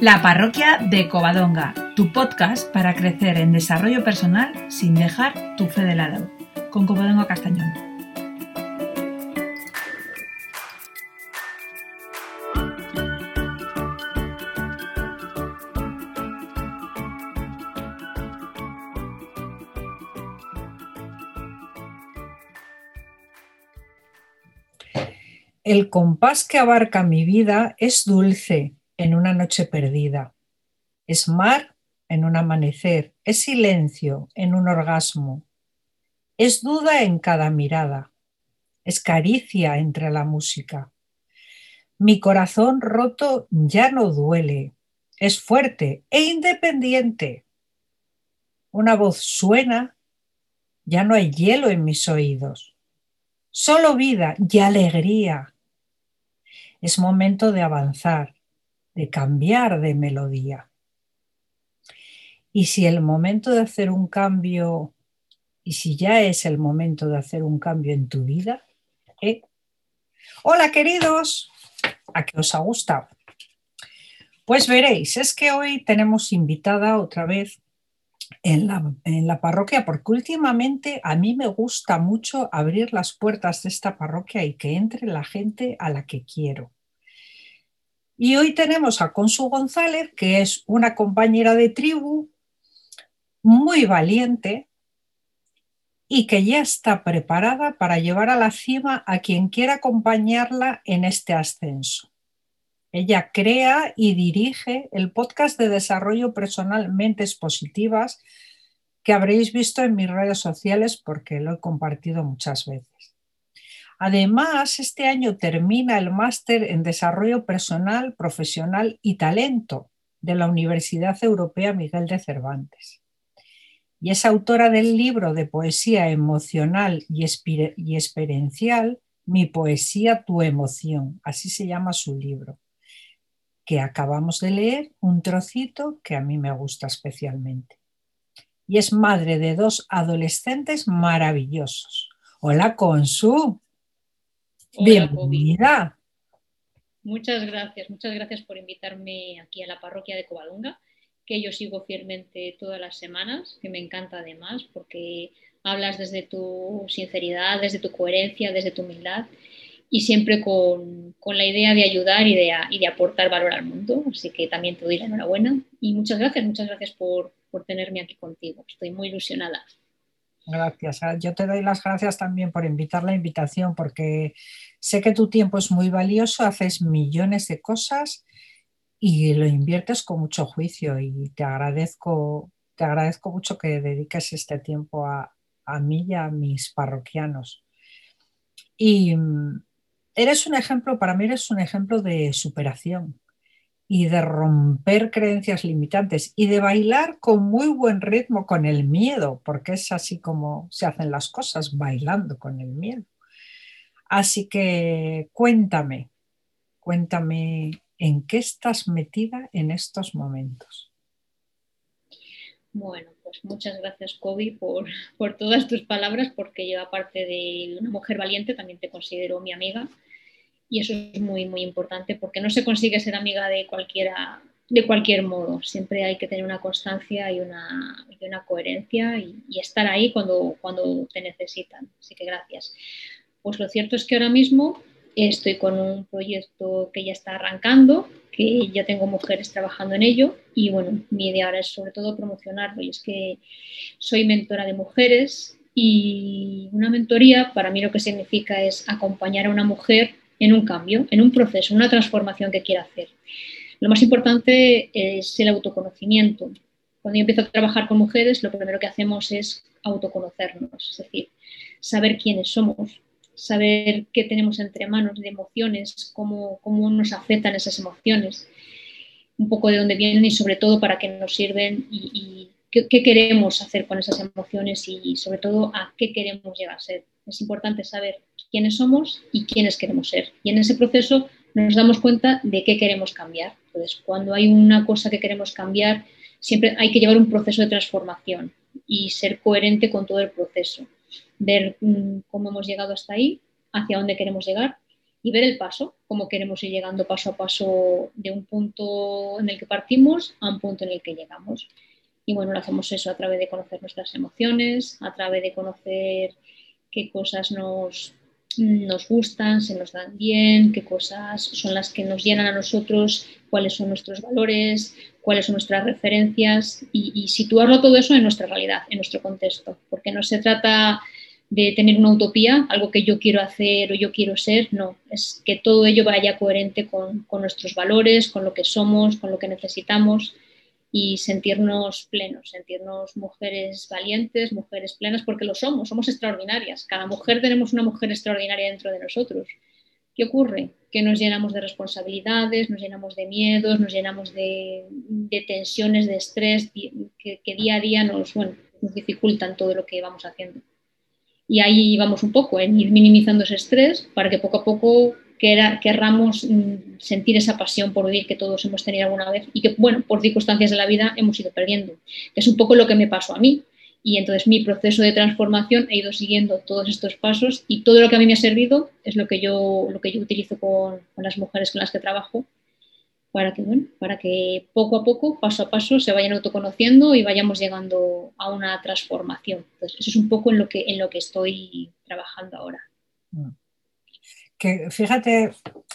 La parroquia de Covadonga, tu podcast para crecer en desarrollo personal sin dejar tu fe de lado, con Covadonga Castañón. El compás que abarca mi vida es dulce en una noche perdida, es mar en un amanecer, es silencio en un orgasmo, es duda en cada mirada, es caricia entre la música. Mi corazón roto ya no duele, es fuerte e independiente. Una voz suena, ya no hay hielo en mis oídos, solo vida y alegría. Es momento de avanzar, de cambiar de melodía. Y si el momento de hacer un cambio, y si ya es el momento de hacer un cambio en tu vida, ¿eh? hola queridos, ¿a qué os ha gustado? Pues veréis, es que hoy tenemos invitada otra vez en la, en la, parroquia, porque últimamente a mí me gusta mucho abrir las puertas de esta parroquia y que entre la gente a la que quiero. Y hoy tenemos a Consu González, que es una compañera de tribu muy valiente y que ya está preparada para llevar a la cima a quien quiera acompañarla en este ascenso. Ella crea y dirige el podcast de desarrollo personal Mentes Positivas que habréis visto en mis redes sociales porque lo he compartido muchas veces. Además, este año termina el máster en Desarrollo Personal, Profesional y Talento de la Universidad Europea Miguel de Cervantes. Y es autora del libro de poesía emocional y, experiencial Mi poesía, tu emoción. Así se llama su libro, que acabamos de leer un trocito que a mí me gusta especialmente. Y es madre de dos adolescentes maravillosos. Hola, Consu. Bienvenida. Muchas gracias, muchas gracias por invitarme aquí a la parroquia de Covadonga, que yo sigo fielmente todas las semanas, que me encanta además porque hablas desde tu sinceridad, desde tu coherencia, desde tu humildad y siempre con, la idea de ayudar y de, y de, aportar valor al mundo. Así que también te doy la enhorabuena y muchas gracias, muchas gracias por, por tenerme aquí contigo. Estoy muy ilusionada. Gracias. Yo te doy las gracias también por invitar la invitación, porque sé que tu tiempo es muy valioso, haces millones de cosas y lo inviertes con mucho juicio y te agradezco, te agradezco mucho que dediques este tiempo a, a mí y a mis parroquianos. Y mm, eres un ejemplo, para mí eres un ejemplo de superación y de romper creencias limitantes y de bailar con muy buen ritmo con el miedo, porque es así como se hacen las cosas, bailando con el miedo. Así que cuéntame, cuéntame en qué estás metida en estos momentos. Bueno, pues muchas gracias, Kobe, por, por todas tus palabras, porque yo, aparte de una mujer valiente, también te considero mi amiga y eso es muy, muy importante porque no se consigue ser amiga de cualquiera de cualquier modo. Siempre hay que tener una constancia y una, una coherencia y, estar ahí cuando, cuando te necesitan. Así que gracias. Pues lo cierto es que ahora mismo estoy con un proyecto que ya está arrancando, que ya tengo mujeres trabajando en ello y bueno, mi idea ahora es sobre todo promocionarlo y es que soy mentora de mujeres y una mentoría para mí lo que significa es acompañar a una mujer en un cambio, en un proceso, en una transformación que quiera hacer. Lo más importante es el autoconocimiento. Cuando yo empiezo a trabajar con mujeres, lo primero que hacemos es autoconocernos, es decir, saber quiénes somos, saber qué tenemos entre manos de emociones, cómo, cómo nos afectan esas emociones, un poco de dónde vienen y sobre todo para qué nos sirven y, qué, qué, queremos hacer con esas emociones y sobre todo a qué queremos llegar a ser. Es importante saber quiénes somos y quiénes queremos ser. Y en ese proceso nos damos cuenta de qué queremos cambiar. Entonces, cuando hay una cosa que queremos cambiar, siempre hay que llevar un proceso de transformación y ser coherente con todo el proceso. Ver mm, cómo hemos llegado hasta ahí, hacia dónde queremos llegar y ver el paso, cómo queremos ir llegando paso a paso de un punto en el que partimos a un punto en el que llegamos. Y bueno, lo hacemos eso a través de conocer nuestras emociones, a través de conocer qué cosas nos, nos gustan, se nos dan bien, qué cosas son las que nos llenan a nosotros, cuáles son nuestros valores, cuáles son nuestras referencias y, y situarlo todo eso en nuestra realidad, en nuestro contexto, porque no se trata de tener una utopía, algo que yo quiero hacer o yo quiero ser, no, es que todo ello vaya coherente con, nuestros valores, con lo que somos, con lo que necesitamos y sentirnos plenos, sentirnos mujeres valientes, mujeres plenas, porque lo somos, somos extraordinarias. Cada mujer tenemos una mujer extraordinaria dentro de nosotros. ¿Qué ocurre? Que nos llenamos de responsabilidades, nos llenamos de miedos, nos llenamos de, tensiones, de estrés, que, que, día a día nos, bueno, nos dificultan todo lo que vamos haciendo. Y ahí vamos un poco, en ir minimizando ese estrés para que poco a poco querramos mm, sentir esa pasión por vivir que todos hemos tenido alguna vez y que, bueno, por circunstancias de la vida hemos ido perdiendo. Es un poco lo que me pasó a mí. Y entonces mi proceso de transformación he ido siguiendo todos estos pasos y todo lo que a mí me ha servido es lo que yo, lo que yo utilizo con, con las mujeres con las que trabajo para que, bueno, para que poco a poco, paso a paso, se vayan autoconociendo y vayamos llegando a una transformación. Entonces, eso es un poco en lo que, en lo que estoy trabajando ahora. Mm. Que fíjate,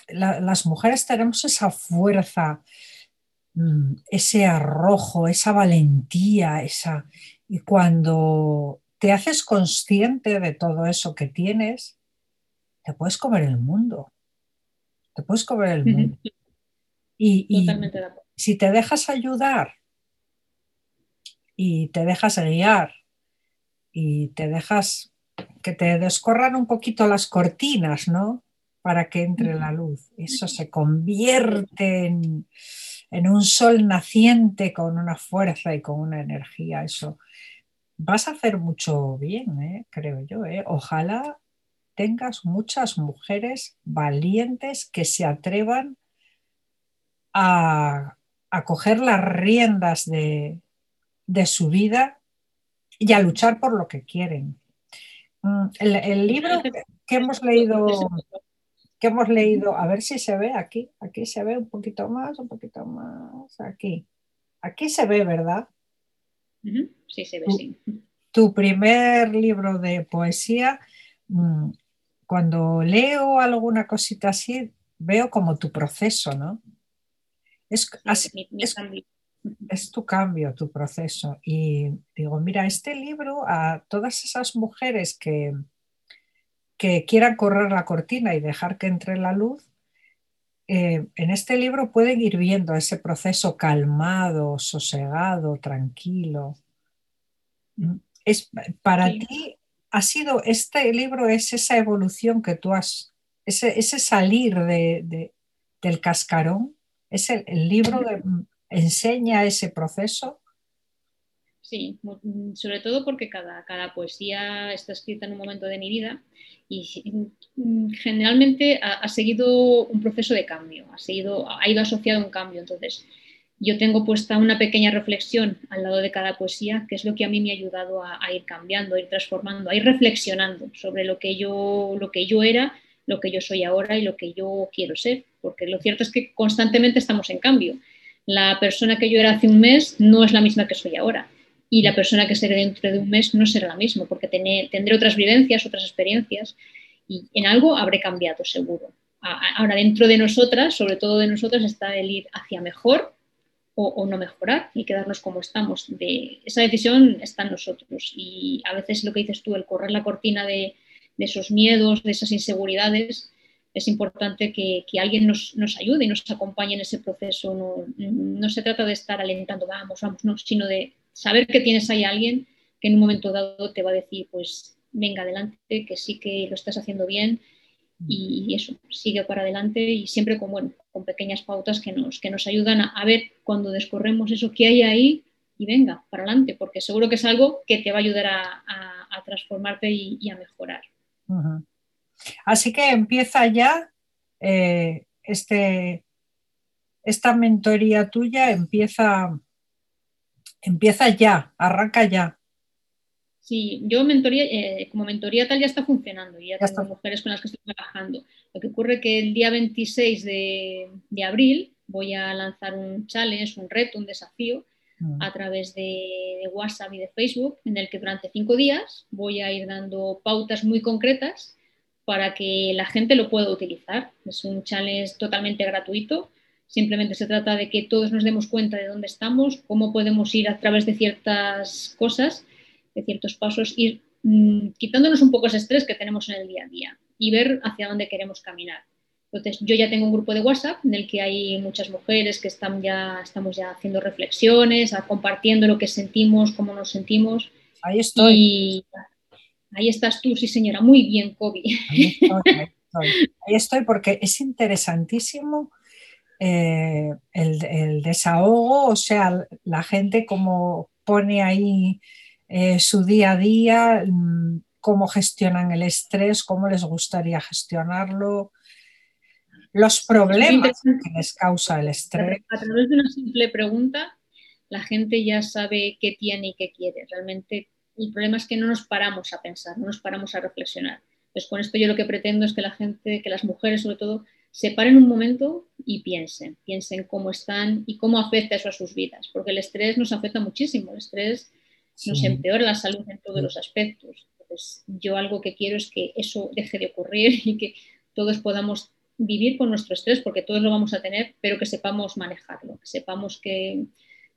las mujeres tenemos esa fuerza, mm, ese arrojo, esa valentía, esa... Y cuando te haces consciente de todo eso que tienes, te puedes comer el mundo. Te puedes comer el mundo. Y, si te dejas ayudar y te dejas guiar y te dejas que te descorran un poquito las cortinas, ¿no? Para que entre la luz. Eso se convierte en, un sol naciente con una fuerza y con una energía. Eso vas a hacer mucho bien, ¿eh? creo yo. ¿eh? Ojalá tengas muchas mujeres valientes que se atrevan a, coger las riendas de, su vida y a luchar por lo que quieren. Mm, el, libro que hemos leído, que hemos leído, a ver si se ve aquí, aquí se ve un poquito más, un poquito más, aquí. Aquí se ve, ¿verdad? Sí, se ve, sí. Tu primer libro de poesía, mm, cuando leo alguna cosita así, veo como tu proceso, ¿no? Es, tu cambio, tu proceso. Y digo, mira, este libro a todas esas mujeres que, que quieran correr la cortina y dejar que entre la luz, eh, en este libro pueden ir viendo ese proceso calmado, sosegado, tranquilo. Es, para ti ha sido, este libro es esa evolución que tú has, ese, salir de, del cascarón ¿Es el, libro que enseña ese proceso? Sí, mm, sobre todo porque cada, cada, poesía está escrita en un momento de mi vida y mm, generalmente ha, seguido un proceso de cambio, ha, seguido, ha ido asociado a un cambio. Entonces, yo tengo puesta una pequeña reflexión al lado de cada poesía, que es lo que a mí me ha ayudado a, a, ir cambiando, a ir transformando, a ir reflexionando sobre lo que yo, lo que yo era lo que yo soy ahora y lo que yo quiero ser, porque lo cierto es que constantemente estamos en cambio. La persona que yo era hace un mes no es la misma que soy ahora y la persona que seré dentro de un mes no será la misma, porque tendré otras vivencias, otras experiencias y en algo habré cambiado seguro. Ahora, dentro de nosotras, sobre todo de nosotras, está el ir hacia mejor o, no mejorar y quedarnos como estamos. De, esa decisión está en nosotros y a veces lo que dices tú, el correr la cortina de, de esos miedos, de esas inseguridades, es importante que, alguien nos, ayude y nos acompañe en ese proceso. No, se trata de estar alentando, vamos, vamos, no, sino de saber que tienes ahí a alguien que en un momento dado te va a decir, pues venga adelante, que sí que lo estás haciendo bien y, eso, sigue para adelante y siempre con, bueno, con pequeñas pautas que nos, que nos ayudan a, ver cuando descorremos eso que hay ahí y venga, para adelante, porque seguro que es algo que te va a ayudar a, transformarte y a mejorar. Así que empieza ya eh, este, esta mentoría tuya, empieza, empieza ya, arranca ya. Sí, yo mentoría, eh, como mentoría tal ya está funcionando, ya, ya tengo mujeres con las que estoy trabajando. Lo que ocurre es que el día 26 de, de abril voy a lanzar un challenge, un reto, un desafío mm. a través de, de, WhatsApp y de Facebook, en el que durante cinco días voy a ir dando pautas muy concretas para que la gente lo pueda utilizar. Es un challenge totalmente gratuito. Simplemente se trata de que todos nos demos cuenta de dónde estamos, cómo podemos ir a través de ciertas cosas de ciertos pasos, ir mmm, quitándonos un poco ese estrés que tenemos en el día a día y ver hacia dónde queremos caminar. Entonces, yo ya tengo un grupo de WhatsApp en el que hay muchas mujeres que están ya, estamos ya haciendo reflexiones, compartiendo lo que sentimos, cómo nos sentimos. Ahí estoy. Y ahí estás tú, sí señora, muy bien, Kobe. Ahí estoy, ahí estoy. Ahí estoy porque es interesantísimo eh, el, el, desahogo, o sea, la gente como pone ahí eh, su día a día, mm, cómo gestionan el estrés, cómo les gustaría gestionarlo, los problemas que les causa el estrés. A través de una simple pregunta, la gente ya sabe qué tiene y qué quiere. Realmente el problema es que no nos paramos a pensar, no nos paramos a reflexionar. Pues con esto yo lo que pretendo es que la gente, que las mujeres sobre todo, se paren un momento y piensen, piensen cómo están y cómo afecta eso a sus vidas, porque el estrés nos afecta muchísimo. El estrés nos empeora la salud en todos los aspectos. Entonces, yo algo que quiero es que eso deje de ocurrir y que todos podamos vivir con nuestro estrés, porque todos lo vamos a tener, pero que sepamos manejarlo, que sepamos que,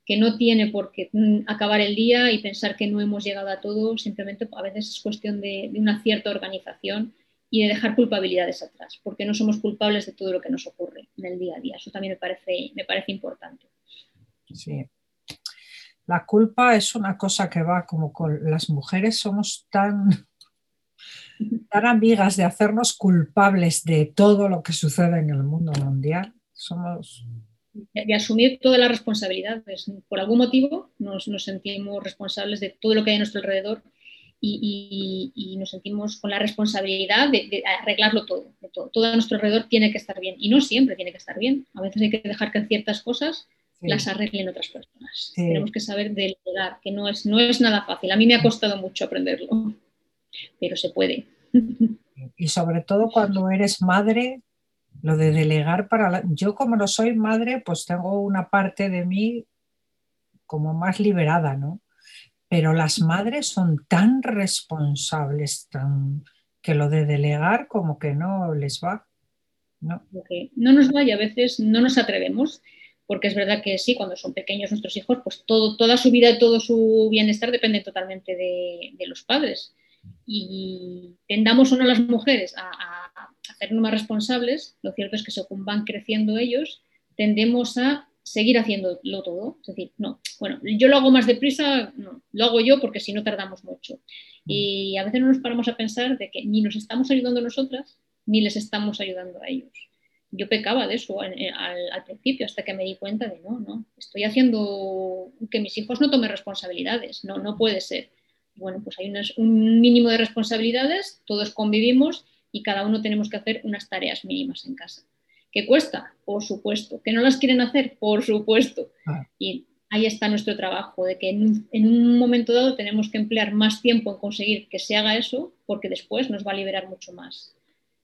que no tiene por qué mm, acabar el día y pensar que no hemos llegado a todo, simplemente a veces es cuestión de, de una cierta organización y de dejar culpabilidades atrás, porque no somos culpables de todo lo que nos ocurre en el día a día. Eso también me parece, me parece importante. Sí, la culpa es una cosa que va como con las mujeres somos tan, tan amigas de hacernos culpables de todo lo que sucede en el mundo mundial. Somos de asumir todas las responsabilidades. Por algún motivo nos, nos, sentimos responsables de todo lo que hay a nuestro alrededor y, y, y nos sentimos con la responsabilidad de, de, arreglarlo todo, de todo. Todo a nuestro alrededor tiene que estar bien y no siempre tiene que estar bien. A veces hay que dejar que ciertas cosas sí. las arreglen otras personas. Sí. Tenemos que saber delegar, que no es, no es nada fácil. A mí me ha costado mucho aprenderlo, pero se puede. Y sobre todo cuando eres madre, lo de delegar para la... Yo como no soy madre, pues tengo una parte de mí como más liberada, ¿no? Pero las madres son tan responsables, tan que lo de delegar como que no les va. No, nos va y a veces no nos atrevemos porque es verdad que sí, cuando son pequeños nuestros hijos, pues toda su vida y todo su bienestar depende totalmente de, de los padres. Y tendamos o no las mujeres a, a, hacernos más responsables, lo cierto es que según van creciendo ellos, tendemos a seguir haciéndolo todo. Es decir, no, bueno, yo lo hago más deprisa, no, lo hago yo porque si no tardamos mucho. Y a veces no nos paramos a pensar de que ni nos estamos ayudando nosotras, ni les estamos ayudando a ellos yo pecaba de eso al, al, principio, hasta que me di cuenta de no, no, estoy haciendo que mis hijos no tomen responsabilidades, no, no puede ser. Bueno, pues hay unas, un mínimo de responsabilidades, todos convivimos y cada uno tenemos que hacer unas tareas mínimas en casa. ¿Qué cuesta? Por supuesto. ¿Que no las quieren hacer? Por supuesto. Ah. Y ahí está nuestro trabajo, de que en un, en un, momento dado tenemos que emplear más tiempo en conseguir que se haga eso, porque después nos va a liberar mucho más.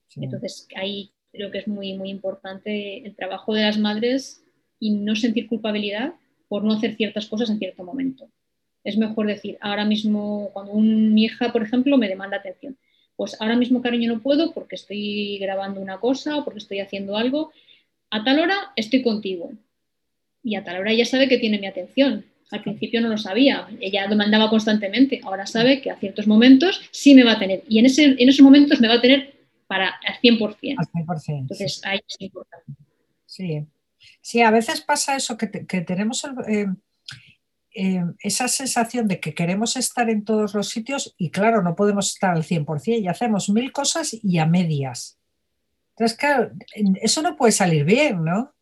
Sí. Entonces, ahí creo que es muy, muy importante el trabajo de las madres y no sentir culpabilidad por no hacer ciertas cosas en cierto momento. Es mejor decir, ahora mismo, cuando un, mi hija, por ejemplo, me demanda atención, pues ahora mismo, cariño, no puedo porque estoy grabando una cosa o porque estoy haciendo algo. A tal hora estoy contigo. Y a tal hora ella sabe que tiene mi atención. Al principio no lo sabía, ella demandaba constantemente. Ahora sabe que a ciertos momentos sí me va a tener. Y en, ese, en esos momentos me va a tener para al 100%. Al 100%. Entonces, ahí es importante. Sí. sí, a veces pasa eso, que, te, que tenemos el, eh, eh, esa sensación de que queremos estar en todos los sitios y claro, no podemos estar al 100% y hacemos mil cosas y a medias. Entonces, claro, eso no puede salir bien, ¿no?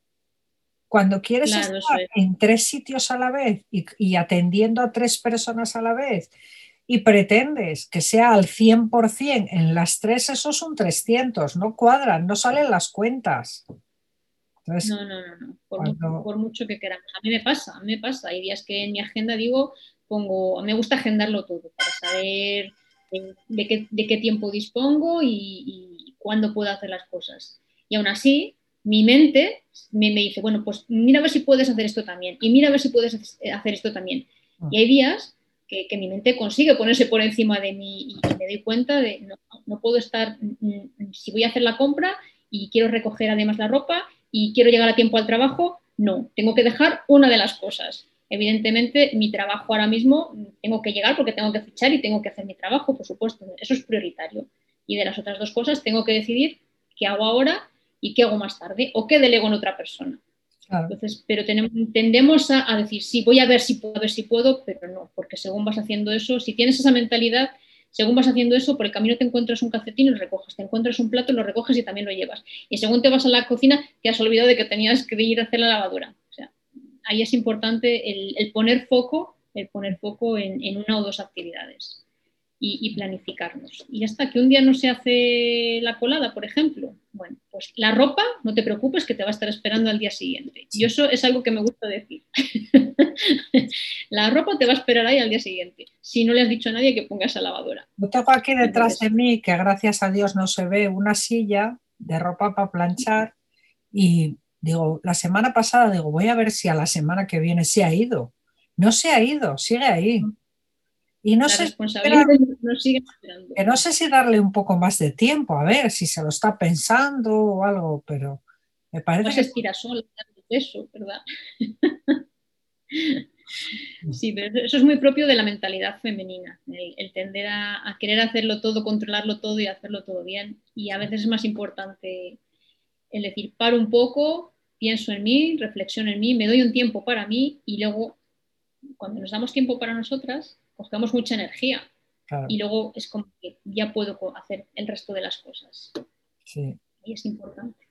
Cuando quieres claro, estar en tres sitios a la vez y, y atendiendo a tres personas a la vez y pretendes que sea al 100% en las tres, eso es un 300, no cuadran, no salen las cuentas. Entonces, no, no, no, no. Por, cuando... mucho, por, mucho, que queramos. A mí me pasa, a mí me pasa. Hay días que en mi agenda digo, pongo, me gusta agendarlo todo para saber de, qué, tiempo dispongo y, cuándo puedo hacer las cosas. Y aún así, mi mente me, dice, bueno, pues mira a ver si puedes hacer esto también y mira a ver si puedes hacer esto también. Ah. Y hay días que, mi mente consigue ponerse por encima de mí y, me doy cuenta de no, no puedo estar, mm, mm, si voy a hacer la compra y quiero recoger además la ropa y quiero llegar a tiempo al trabajo, no, tengo que dejar una de las cosas. Evidentemente, mi trabajo ahora mismo tengo que llegar porque tengo que fichar y tengo que hacer mi trabajo, por supuesto, eso es prioritario. Y de las otras dos cosas tengo que decidir qué hago ahora y qué hago más tarde o qué delego en otra persona. Entonces, pero tenemos, tendemos a, decir, sí, voy a ver si puedo, a ver si puedo, pero no, porque según vas haciendo eso, si tienes esa mentalidad, según vas haciendo eso, por el camino te encuentras un calcetín y lo recoges, te encuentras un plato, lo recoges y también lo llevas. Y según te vas a la cocina, te has olvidado de que tenías que ir a hacer la lavadura ahí es importante el, poner foco, el poner foco en, una o dos actividades y, planificarnos. Y hasta que un día no se hace la colada, por ejemplo, bueno, pues la ropa, no te preocupes que te va a estar esperando al día siguiente. Y eso es algo que me gusta decir. la ropa te va a esperar ahí al día siguiente, si no le has dicho a nadie que pongas a lavadora. Yo tengo aquí detrás de mí, que gracias a Dios no se ve, una silla de ropa para planchar y Digo, la semana pasada, digo, voy a ver si a la semana que viene se ha ido. No se ha ido, sigue ahí. Y no sé, que no sé si darle un poco más de tiempo, a ver si se lo está pensando o algo, pero me parece. No se estira sola, eso, ¿verdad? Sí, pero eso es muy propio de la mentalidad femenina, el, tender a, a, querer hacerlo todo, controlarlo todo y hacerlo todo bien. Y a veces es más importante el decir, paro un poco, pienso en mí, reflexiono en mí, me doy un tiempo para mí y luego, cuando nos damos tiempo para nosotras, cogemos mucha energía y luego es como que ya puedo hacer el resto de las cosas. Sí. Y es importante.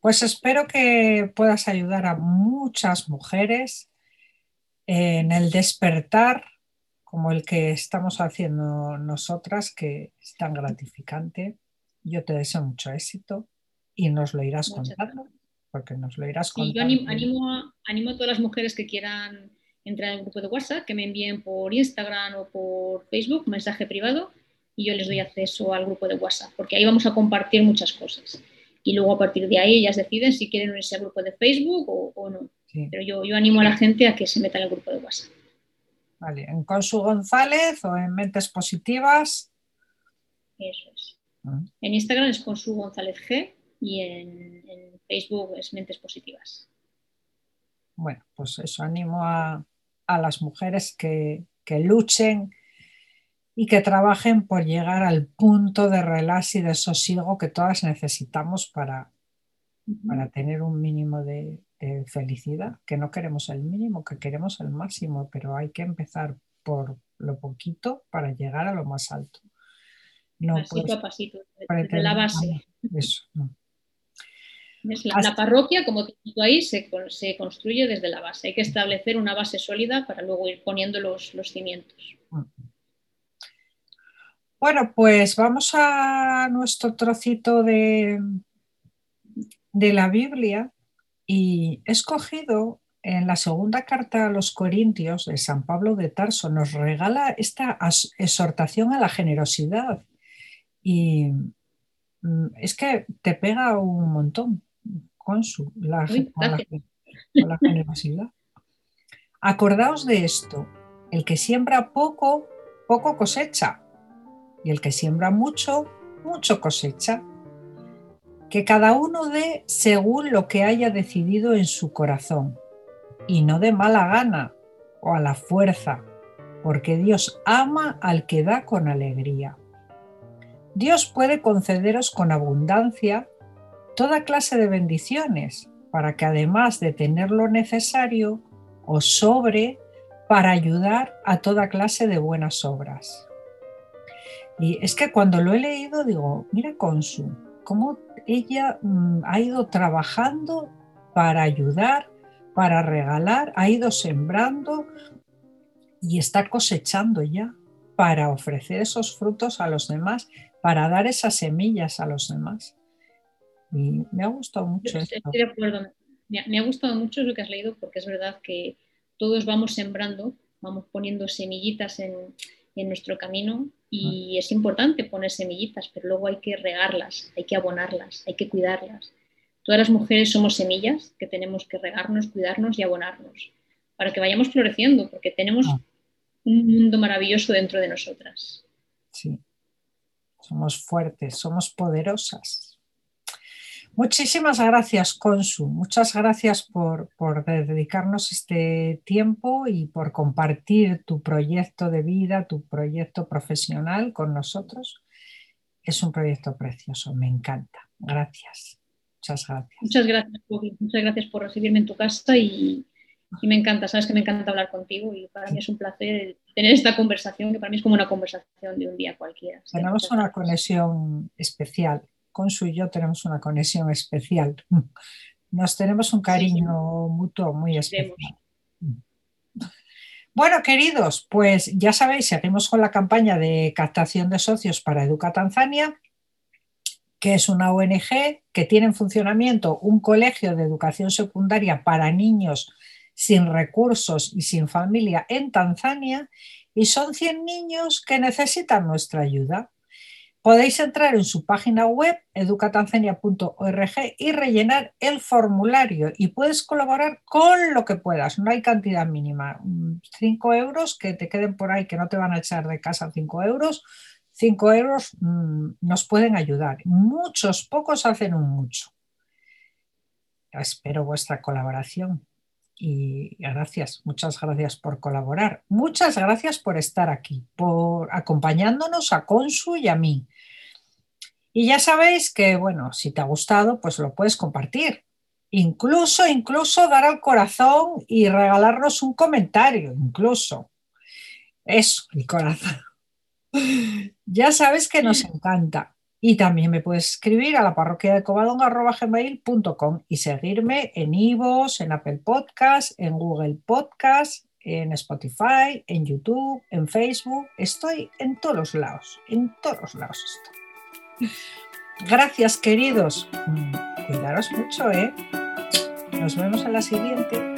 Pues espero que puedas ayudar a muchas mujeres en el despertar como el que estamos haciendo nosotras, que es tan gratificante. Yo te deseo mucho éxito y nos lo irás contando porque nos lo irás contando. yo animo, a, todas las mujeres que quieran entrar en el grupo de WhatsApp que me envíen por Instagram o por Facebook mensaje privado y yo les doy acceso al grupo de WhatsApp, porque ahí vamos a compartir muchas cosas. Y luego a partir de ahí ellas deciden si quieren unirse al grupo de Facebook o, no. Pero yo, yo animo a la gente a que se meta en el grupo de WhatsApp. Vale, en Consu González o en Mentes Positivas. Eso es. Ah. En Instagram es Consu González G y en, Facebook es Mentes Positivas. Bueno, pues eso, animo a, las mujeres que, luchen y que trabajen por llegar al punto de relax y de sosiego que todas necesitamos para, para tener un mínimo de, felicidad, que no queremos el mínimo, que queremos el máximo, pero hay que empezar por lo poquito para llegar a lo más alto. No pasito a pasito, desde la base. Eso, no. La, parroquia, como te digo ahí, se, construye desde la base. Hay que establecer una base sólida para luego ir poniendo los, cimientos. Bueno, pues vamos a nuestro trocito de, de la Biblia y he escogido en la segunda carta a los Corintios de San Pablo de Tarso, nos regala esta exhortación a la generosidad. Y mm, es que te pega un montón con, su, la, la generosidad. Acordaos de esto, el que siembra poco, poco cosecha, y el que siembra mucho, mucho cosecha. Que cada uno dé según lo que haya decidido en su corazón, y no de mala gana o a la fuerza, porque Dios ama al que da con alegría. Dios puede concederos con abundancia toda clase de bendiciones, para que además de tener lo necesario, os sobre para ayudar a toda clase de buenas obras. Y es que cuando lo he leído digo, mira Consu, cómo ella mm, ha ido trabajando para ayudar, para regalar, ha ido sembrando y está cosechando ya para ofrecer esos frutos a los demás, para dar esas semillas a los demás. Y me ha gustado mucho. Estoy de acuerdo. Me ha, gustado mucho lo que has leído porque es verdad que todos vamos sembrando vamos poniendo semillitas en, en nuestro camino y es importante poner semillitas, pero luego hay que regarlas, hay que abonarlas, hay que cuidarlas. Todas las mujeres somos semillas que tenemos que regarnos, cuidarnos y abonarnos para que vayamos floreciendo, porque tenemos ah. un mundo maravilloso dentro de nosotras. Sí, somos fuertes, somos poderosas. Muchísimas gracias, Consu. Muchas gracias por, dedicarnos este tiempo y por compartir tu proyecto de vida, tu proyecto profesional con nosotros. Es un proyecto precioso, me encanta. Gracias. Muchas gracias. Muchas gracias, Muchas gracias por recibirme en tu casa y, me encanta, sabes que me encanta hablar contigo y para mí es un placer tener esta conversación, que para mí es como una conversación de un día cualquiera. Tenemos una conexión especial Consu y yo tenemos una conexión especial. Nos tenemos un cariño mutuo muy especial. Bueno, queridos, pues ya sabéis, seguimos con la campaña de captación de socios para Educa Tanzania, que es una ONG que tiene en funcionamiento un colegio de educación secundaria para niños sin recursos y sin familia en Tanzania, y son 100 niños que necesitan nuestra ayuda. Podéis entrar en su página web educatanzania.org y rellenar el formulario y puedes colaborar con lo que puedas, no hay cantidad mínima. 5 euros que te queden por ahí, que no te van a echar de casa 5 euros, 5 euros mm, nos pueden ayudar. Muchos, pocos hacen un mucho. Espero vuestra colaboración y gracias, muchas gracias por colaborar. Muchas gracias por estar aquí, por acompañándonos a Consu y a mí. Y ya sabéis que, bueno, si te ha gustado, pues lo puedes compartir. Incluso, incluso dar al corazón y regalarnos un comentario, incluso. Eso, el corazón. ya sabes que nos encanta. Y también me puedes escribir a la parroquia de covadonga.gmail.com y seguirme en Ivos, en Apple Podcast, en Google Podcast, en Spotify, en YouTube, en Facebook. Estoy en todos lados, en todos lados estoy. Gracias, queridos. Mm, cuidaros mucho, ¿eh? Nos vemos en la siguiente.